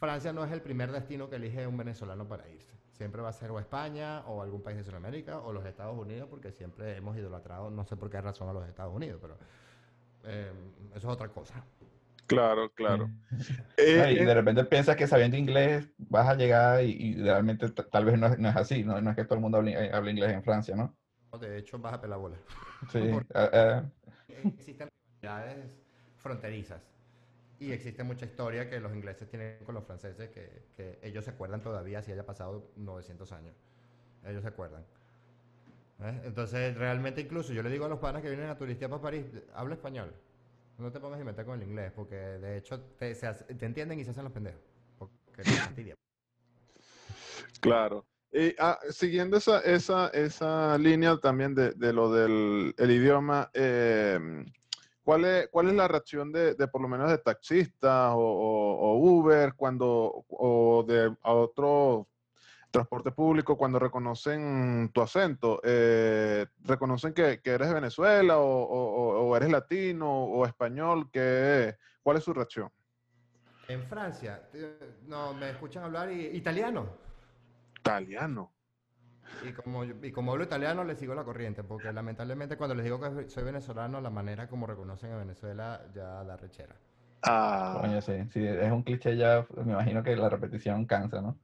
Francia no es el primer destino que elige un venezolano para irse. Siempre va a ser o España o algún país de Sudamérica o los Estados Unidos porque siempre hemos idolatrado, no sé por qué razón, a los Estados Unidos, pero eh, eso es otra cosa.
claro, claro. Eh,
y
eh,
de repente piensas que sabiendo inglés vas a llegar y, y realmente tal vez no es, no es así, ¿no? No es que todo el mundo hable, eh, hable inglés en Francia, ¿no?
De hecho, vas a pelar bola.
Sí, ah, ah,
existen rivalidades fronterizas. Y existe mucha historia que los ingleses tienen con los franceses que, que ellos se acuerdan todavía si haya pasado 900 años. Ellos se acuerdan. ¿Eh? Entonces, realmente incluso yo le digo a los panas que vienen a turistear para París, habla español. No te pongas a inventar con el inglés, porque de hecho te, se te entienden y se hacen los pendejos. Porque.
Claro. Y ah, siguiendo esa, esa, esa línea también de, de lo del el idioma, eh, ¿cuál, es, ¿cuál es la reacción de, de por lo menos de taxistas o, o- Uber cuando, o de a otro transporte público cuando reconocen tu acento? Eh, ¿Reconocen que, que eres de Venezuela o, o- eres latino o español? ¿Qué, ¿Cuál es su reacción?
En Francia, no, me escuchan hablar italiano.
Italiano.
Y como, y como hablo italiano, les sigo la corriente, porque lamentablemente cuando les digo que soy venezolano, la manera como reconocen a Venezuela ya da rechera.
Ah,
Coño, sí, sí, es un cliché ya, me imagino que la repetición cansa, ¿no?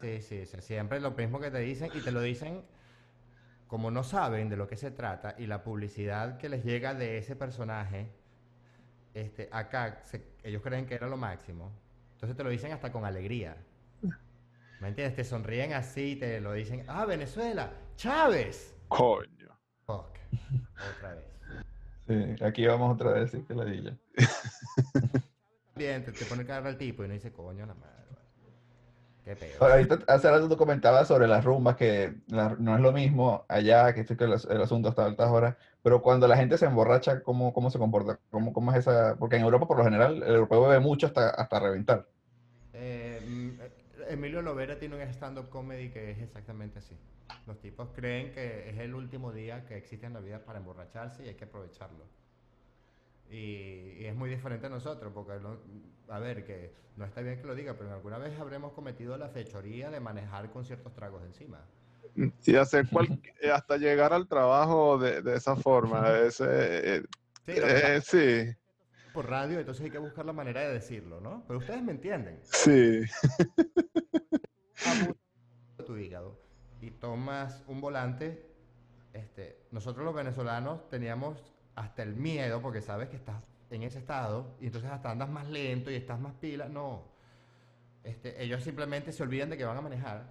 Sí, sí, sí, siempre lo mismo que te dicen y te lo dicen como no saben de lo que se trata y la publicidad que les llega de ese personaje, este, acá se- ellos creen que era lo máximo. Entonces te lo dicen hasta con alegría. ¿Me entiendes? Te sonríen así y te lo dicen, ah, Venezuela, Chávez.
coño.
Fuck. Otra vez.
Sí, aquí vamos otra vez, sí, que la dilla.
Bien, te, te pone cara al tipo y no dice, coño, la madre. Vale". Qué peor.
Ahora, Ahorita, hace rato tú comentabas sobre las rumbas, que la- no es lo mismo allá, que esto que el, el asunto hasta altas horas, pero cuando la gente se emborracha, ¿cómo, cómo se comporta? ¿Cómo, cómo es esa? Porque en Europa, por lo general, el europeo bebe mucho hasta, hasta reventar.
Eh, Emilio Lovera tiene un stand-up comedy que es exactamente así. Los tipos creen que es el último día que existe en la vida para emborracharse y hay que aprovecharlo. Y, y es muy diferente a nosotros, porque, lo- a ver, que no está bien que lo diga, pero alguna vez habremos cometido la fechoría de manejar con ciertos tragos encima.
Y hacer cual, eh, hasta llegar al trabajo de, de esa forma. Ese, eh,
Sí, que pasa
eh,
es
sí,
por radio, entonces hay que buscar la manera de decirlo, ¿no? Pero ustedes me entienden.
sí.
tu hígado y tomas un volante, este, nosotros los venezolanos teníamos hasta el miedo porque sabes que estás en ese estado y entonces hasta andas más lento y estás más pila. No, este, ellos simplemente se olvidan de que van a manejar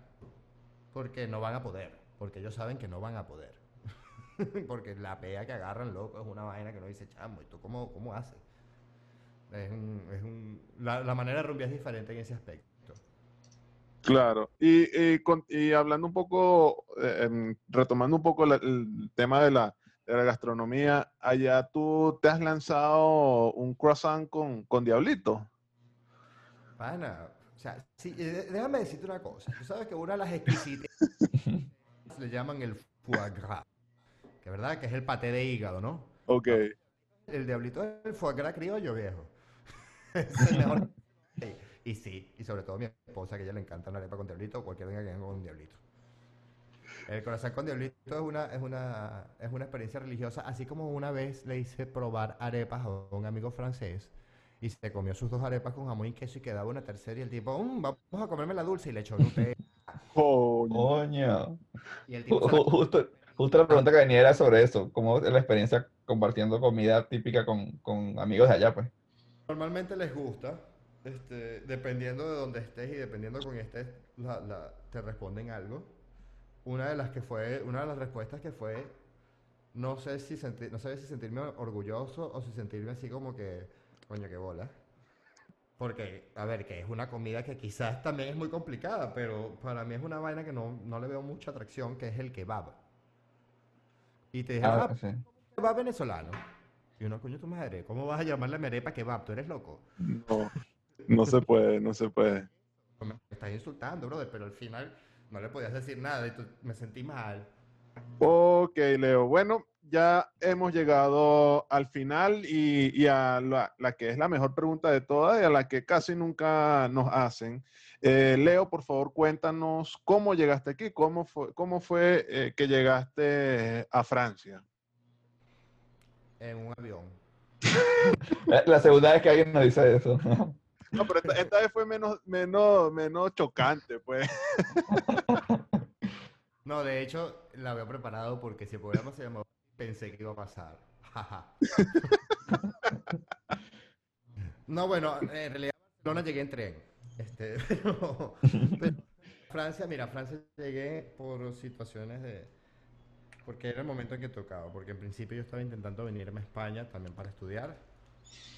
porque no van a poder, porque ellos saben que no van a poder. porque la pea que agarran, loco, es una vaina que no dice chamo. ¿Y tú cómo, cómo haces? Es un, la, manera de rumbear es diferente en ese aspecto.
Claro, y, y con- y hablando un poco, eh, em, retomando un poco el tema de la, de la gastronomía, allá tú te has lanzado un croissant con, con Diablito.
Pana, o sea, sí, eh, déjame decirte una cosa. Tú sabes que una de las exquisitas le llaman el foie gras, que verdad que es el paté de hígado, ¿no?
Ok,
El diablito es el foie gras criollo, viejo. es el mejor. Y sí, y sobre todo a mi esposa, que a ella le encanta una arepa con diablito, cualquier venga que venga con diablito. El corazón con diablito es una, es, una, es una experiencia religiosa, así como una vez le hice probar arepas a un amigo francés y se comió sus dos arepas con jamón y queso y quedaba una tercera y el tipo, "Mm, vamos a comerme la dulce y le echó Nutella.
Coño.
Coño.
Y el tipo
Justo, justo la pregunta que venía era sobre eso. ¿Cómo es la experiencia compartiendo comida típica con, con amigos de allá, pues?
Normalmente les gusta, este, dependiendo de dónde estés y dependiendo con quién estés, la- la- te responden algo. Una de las que fue, una de las respuestas que fue, no sé si sentir, no sé si sentirme orgulloso o si sentirme así como que, coño, qué bola. Porque, a ver, que es una comida que quizás también es muy complicada, pero para mí es una vaina que no, no le veo mucha atracción, que es el kebab. Y te dijeron,
Ah,
ah,
sí.
kebab venezolano. Y uno, coño, tu madre, ¿cómo vas a llamarle merepa kebab? ¿Tú eres loco?
No, no se puede, no se puede.
Me estás insultando, brother, pero al final no le podías decir nada y tú- me sentí mal.
Ok, Leo. Bueno, ya hemos llegado al final y, y a la, la que es la mejor pregunta de todas y a la que casi nunca nos hacen. Eh, Leo, por favor, cuéntanos cómo llegaste aquí, cómo fue, cómo fue eh, que llegaste a Francia.
En un avión.
La, la segunda vez que alguien nos dice eso.
No, pero esta, esta vez fue menos, menos, menos chocante, pues.
No, de hecho, la había preparado porque si el programa se llamaba pensé que iba a pasar. No, bueno, en realidad Barcelona llegué en tren. Este, pero, pero Francia, mira, Francia llegué por situaciones de... Porque era el momento en que tocaba, porque en principio yo estaba intentando venirme a España también para estudiar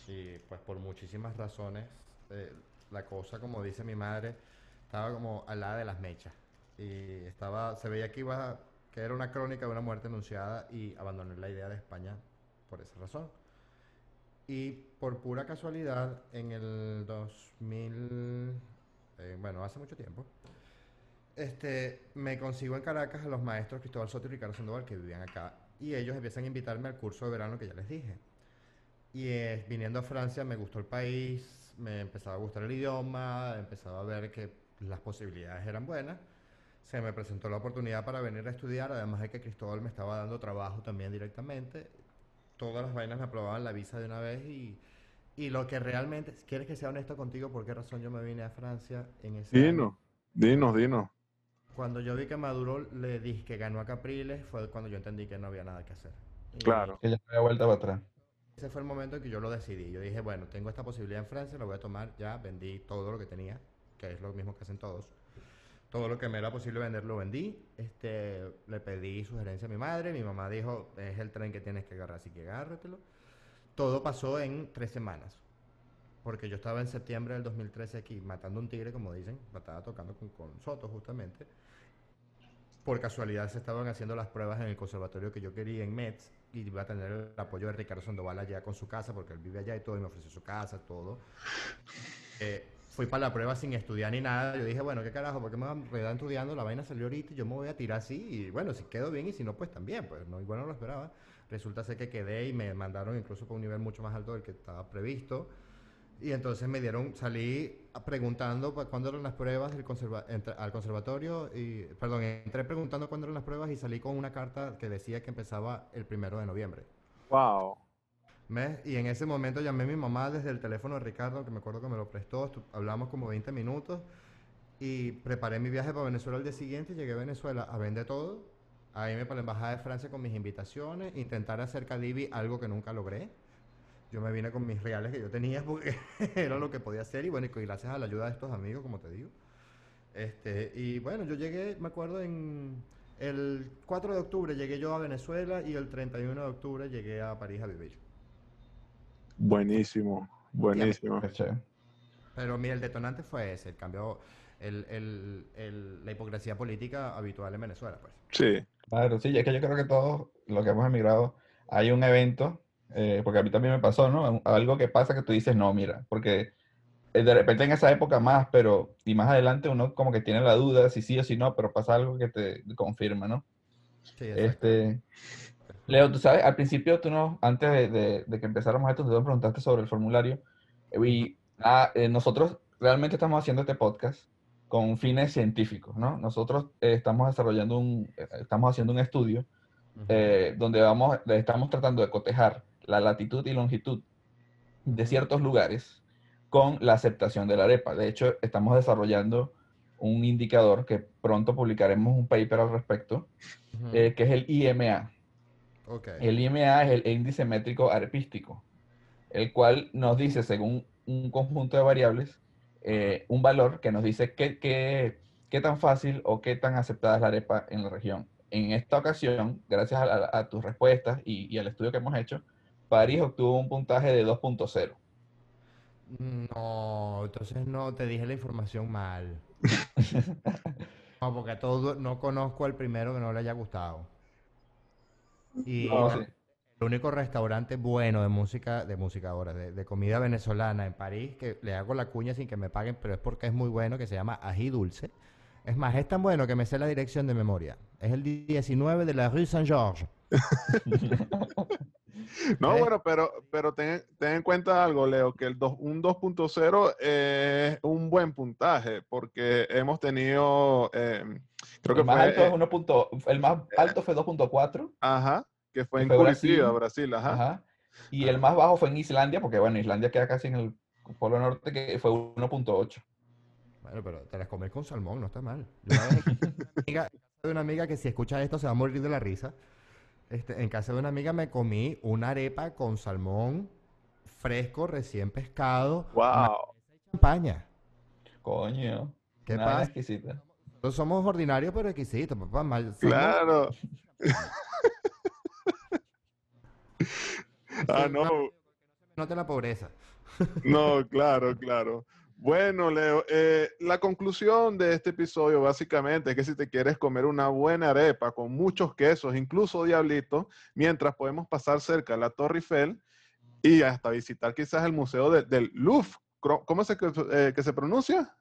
y pues por muchísimas razones eh, la cosa, como dice mi madre, estaba como al lado de las mechas y estaba, se veía que iba, que era una crónica de una muerte anunciada y abandoné la idea de España por esa razón. Y por pura casualidad, en el 2000, eh, bueno, hace mucho tiempo, este, me consigo en Caracas a los maestros Cristóbal Soto y Ricardo Sandoval que vivían acá. Y ellos empiezan a invitarme al curso de verano que ya les dije. Y viniendo a Francia me gustó el país, me empezaba a gustar el idioma, empezaba a ver que las posibilidades eran buenas. Se me presentó la oportunidad para venir a estudiar, además de que Cristóbal me estaba dando trabajo también directamente. Todas las vainas me aprobaban la visa de una vez y, y lo que realmente, ¿quieres que sea honesto contigo? ¿Por qué razón yo me vine a Francia en ese año?
Dinos, dinos, dinos.
Cuando yo vi que Maduro le dije que ganó a Capriles, fue cuando yo entendí que no había nada que hacer. Y
Claro.
Que ya me había vuelta para atrás.
Ese fue el momento en que yo lo decidí. Yo dije, bueno, tengo esta posibilidad en Francia, la voy a tomar ya, vendí todo lo que tenía, que es lo mismo que hacen todos. Todo lo que me era posible vender lo vendí. Este, le pedí sugerencia a mi madre, mi mamá dijo, es el tren que tienes que agarrar, así que agárratelo. Todo pasó en tres semanas. Porque yo estaba en septiembre del 2013 aquí matando un tigre, como dicen, estaba tocando con, con Soto justamente. Por casualidad se estaban haciendo las pruebas en el conservatorio que yo quería en Metz y iba a tener el apoyo de Ricardo Sandoval allá con su casa, porque él vive allá y todo, y me ofreció su casa, todo. Eh, fui para la prueba sin estudiar ni nada. Yo dije, bueno, ¿qué carajo? ¿Por qué me van estudiando? La vaina salió ahorita y yo me voy a tirar así. Y bueno, si quedo bien y si no, pues también. Pues no, igual no lo esperaba. Resulta ser que quedé y me mandaron incluso para un nivel mucho más alto del que estaba previsto. Y entonces me dieron, salí preguntando cuándo eran las pruebas del conserva- al conservatorio y, perdón, entré preguntando cuándo eran las pruebas y salí con una carta que decía que empezaba el primero de noviembre.
Wow.
¿Ves? Y en ese momento llamé a mi mamá desde el teléfono de Ricardo, que me acuerdo que me lo prestó, hablamos como 20 minutos y preparé mi viaje para Venezuela el día siguiente, llegué a Venezuela a vender todo, a irme para la Embajada de Francia con mis invitaciones, intentar hacer Cadivi, algo que nunca logré. Yo me vine con mis reales que yo tenía porque era lo que podía hacer y bueno, y gracias a la ayuda de estos amigos, como te digo. Este, y bueno, yo llegué, me acuerdo, en el 4 de octubre llegué yo a Venezuela y el 31 de octubre llegué a París a vivir.
Buenísimo, buenísimo.
Pero mira, el detonante fue ese, el cambio, el, el- el- la hipocresía política habitual en Venezuela, pues.
Sí,
Claro, sí, es que yo creo que todos los que hemos emigrado, hay un evento, eh, porque a mí también me pasó, ¿no? Algo que pasa que tú dices, no, mira, porque eh, de repente en esa época más, pero, y más adelante uno como que tiene la duda si sí o si no, pero pasa algo que te confirma, ¿no?
Sí.
Este, Leo, tú sabes, al principio tú no, antes de, de- de que empezáramos esto, tú me preguntaste sobre el formulario. eh, Y ah, eh, nosotros realmente estamos haciendo este podcast con fines científicos, ¿no? Nosotros eh, estamos desarrollando un, eh, estamos haciendo un estudio eh, donde vamos, estamos tratando de cotejar la latitud y longitud de ciertos lugares con la aceptación de la arepa. De hecho, estamos desarrollando un indicador que pronto publicaremos un paper al respecto, eh, que es el IMA. El IMA es el índice métrico arepístico, el cual nos dice, según un conjunto de variables, eh, un valor que nos dice qué, qué- qué tan fácil o qué tan aceptada es la arepa en la región. En esta ocasión, gracias a, a- a tus respuestas y, y al estudio que hemos hecho, París obtuvo un puntaje de 2.0.
No, entonces no, te dije la información mal. No, porque a todo, no conozco al primero que no le haya gustado. Y
No,
el único restaurante bueno de música, de música ahora, de, de comida venezolana en París, que le hago la cuña sin que me paguen, pero es porque es muy bueno, que se llama Ají Dulce. Es más, es tan bueno que me sé la dirección de memoria. Es el 19 de la Rue Saint-Georges.
No,
¿Eh?
bueno, pero, pero ten, ten en cuenta algo, Leo, que el dos- un 2.0 es un buen puntaje, porque hemos tenido, eh, creo que
El más
fue,
alto es
eh,
1. punto- el más alto fue 2.4.
ajá, que fue en
fue
Curitiba,
Brasil.
Brasil, ajá.
Ajá. Y el más bajo fue en Islandia, porque bueno, Islandia queda casi en el polo norte, que fue 1.8.
Bueno, pero te las comes con salmón, no está mal. Yo una amiga, de una amiga que si escucha esto se va a morir de la risa. Este, en casa de una amiga me comí una arepa con salmón fresco, recién pescado,
¡Wow!
champaña.
Coño.
¿Qué
una
pasa?
exquisita.
Nosotros somos ordinarios pero exquisitos, papá. mal-
Claro. ah, no.
Note la pobreza.
No, claro, claro. Bueno, Leo, eh, la conclusión de este episodio básicamente es que si te quieres comer una buena arepa con muchos quesos, incluso diablito, mientras podemos pasar cerca de la Torre Eiffel y hasta visitar quizás el Museo de- del Louvre, ¿cómo se, que, eh, que se pronuncia?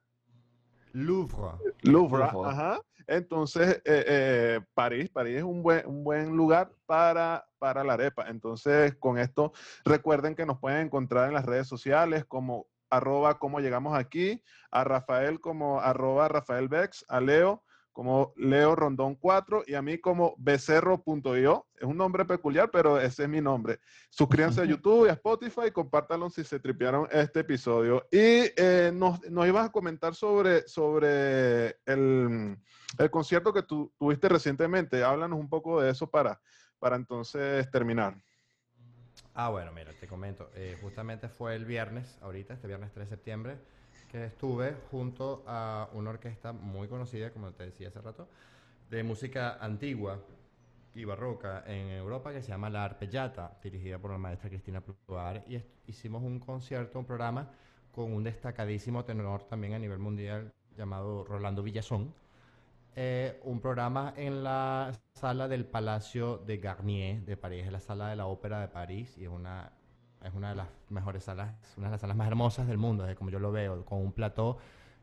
Louvre.
Louvre,
Louvre.
ajá. Entonces, eh, eh, París, París es un buen, un buen lugar para, para la arepa. Entonces, con esto, recuerden que nos pueden encontrar en las redes sociales como arroba cómo llegamos aquí, a Rafael como arroba Rafael Bex, a Leo como Leo Rondón 4 y a mí como becerro.io. Es un nombre peculiar, pero ese es mi nombre. Suscríbanse a YouTube y a Spotify, compártanlo si se tripearon este episodio. Y eh, nos, nos ibas a comentar sobre, sobre el, el concierto que tú tuviste recientemente. Háblanos un poco de eso para, para entonces terminar.
Ah, bueno, mira, te comento. eh, justamente fue el viernes, ahorita, este viernes 3 de septiembre, que estuve junto a una orquesta muy conocida, como te decía hace rato, de música antigua y barroca en Europa que se llama La Arpellata, dirigida por la maestra Cristina Pluar. Y hicimos un concierto, un programa con un destacadísimo tenor también a nivel mundial llamado Rolando Villazón. Eh, un programa en la sala del Palacio de Garnier de París, es la sala de la Ópera de París y es una, es una de las mejores salas, una de las salas más hermosas del mundo, es como yo lo veo, con un plató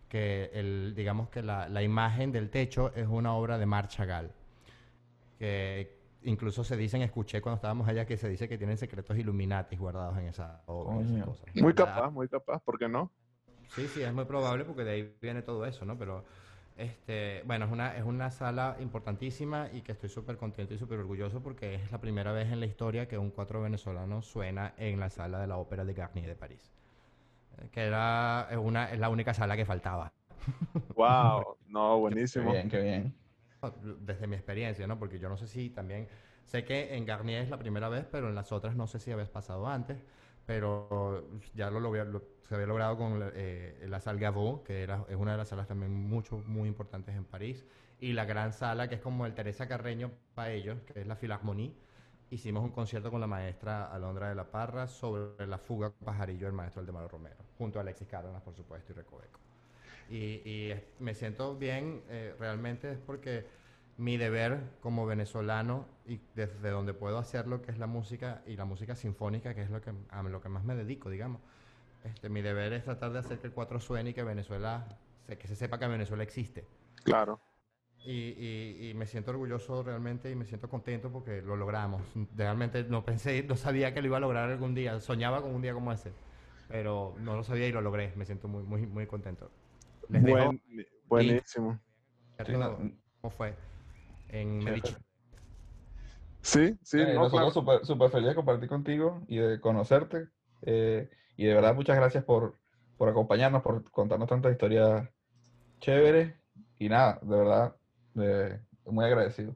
que el, digamos que la, la imagen del techo es una obra de Marc Chagall, que incluso se dicen, escuché cuando estábamos allá, que se dice que tienen secretos Illuminatis guardados en esa obra.
Muy capaz, muy capaz, ¿por qué no?
Sí, sí, es muy probable porque de ahí viene todo eso, ¿no? Pero, este, bueno, es una, es una sala importantísima y que estoy súper contento y súper orgulloso porque es la primera vez en la historia que un cuatro venezolano suena en la sala de la Ópera de Garnier de París. Eh, Que era es una, es la única sala que faltaba.
Wow, no,
Qué
buenísimo.
bien, qué bien.
Desde mi experiencia, ¿no? Porque yo no sé si también, sé que en Garnier es la primera vez, pero en las otras no sé si habías pasado antes, pero ya lo, logré- lo- se había logrado con la, eh, la Salle Gaveau, que era, es una de las salas también mucho, muy importantes en París, y la gran sala, que es como el Teresa Carreño para ellos, que es la Philharmonie. Hicimos un concierto con la maestra Alondra de la Parra sobre la fuga pajarillo del maestro Aldemaro Romero, junto a Alexis Cárdenas, por supuesto, y Recoveco. Y, me siento bien, eh, realmente es porque mi deber como venezolano y desde donde puedo hacerlo, que es la música y la música sinfónica, que es lo que, a lo que más me dedico, digamos. Este, mi deber es tratar de hacer que el cuatro suene y que Venezuela, se- que se sepa que Venezuela existe.
Claro.
Y, y- y me siento orgulloso realmente y me siento contento porque lo logramos. Realmente no pensé, no sabía que lo iba a lograr algún día. Soñaba con un día como ese, pero no lo sabía y lo logré. Me siento muy, muy, muy contento. Les dejo
Buen- buenísimo.
Cómo fue en. Medici.
Sí, sí,
Eh,
no,
nosotros
claro.
súper súper felices de compartir contigo y de conocerte. eh, y de verdad, muchas gracias por, por acompañarnos, por contarnos tantas historias chéveres. Y nada, de verdad, eh, muy agradecido.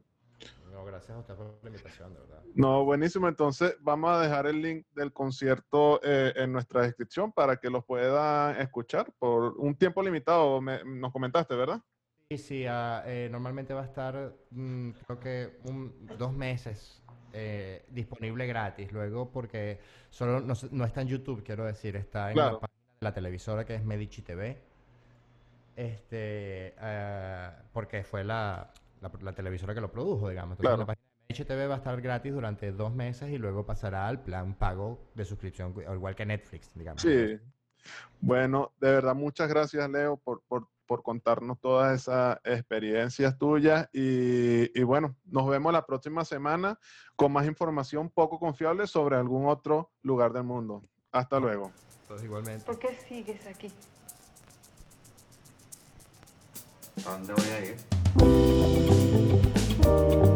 No, gracias a usted por la invitación, de verdad.
No, buenísimo. Entonces, vamos a dejar el link del concierto eh, en nuestra descripción para que los puedan escuchar por un tiempo limitado, me- nos comentaste, ¿verdad?
Sí, sí, ah, eh, normalmente va a estar, mm, creo que un- dos meses eh, disponible gratis. Luego, porque solo no, no está en YouTube, quiero decir, está en
Claro.
la página de la televisora que es Medici TV. Este, ah, porque fue la, la, la televisora que lo produjo, digamos. Entonces,
Claro.
la página de Medici TV va a estar gratis durante dos meses y luego pasará al plan pago de suscripción, igual que Netflix, digamos.
Sí. Bueno, de verdad, muchas gracias, Leo, por, por, por contarnos todas esas experiencias tuyas. Y, bueno, nos vemos la próxima semana con más información poco confiable sobre algún otro lugar del mundo. Hasta luego.
Igualmente.
¿Por qué sigues aquí?
¿A dónde voy a ir?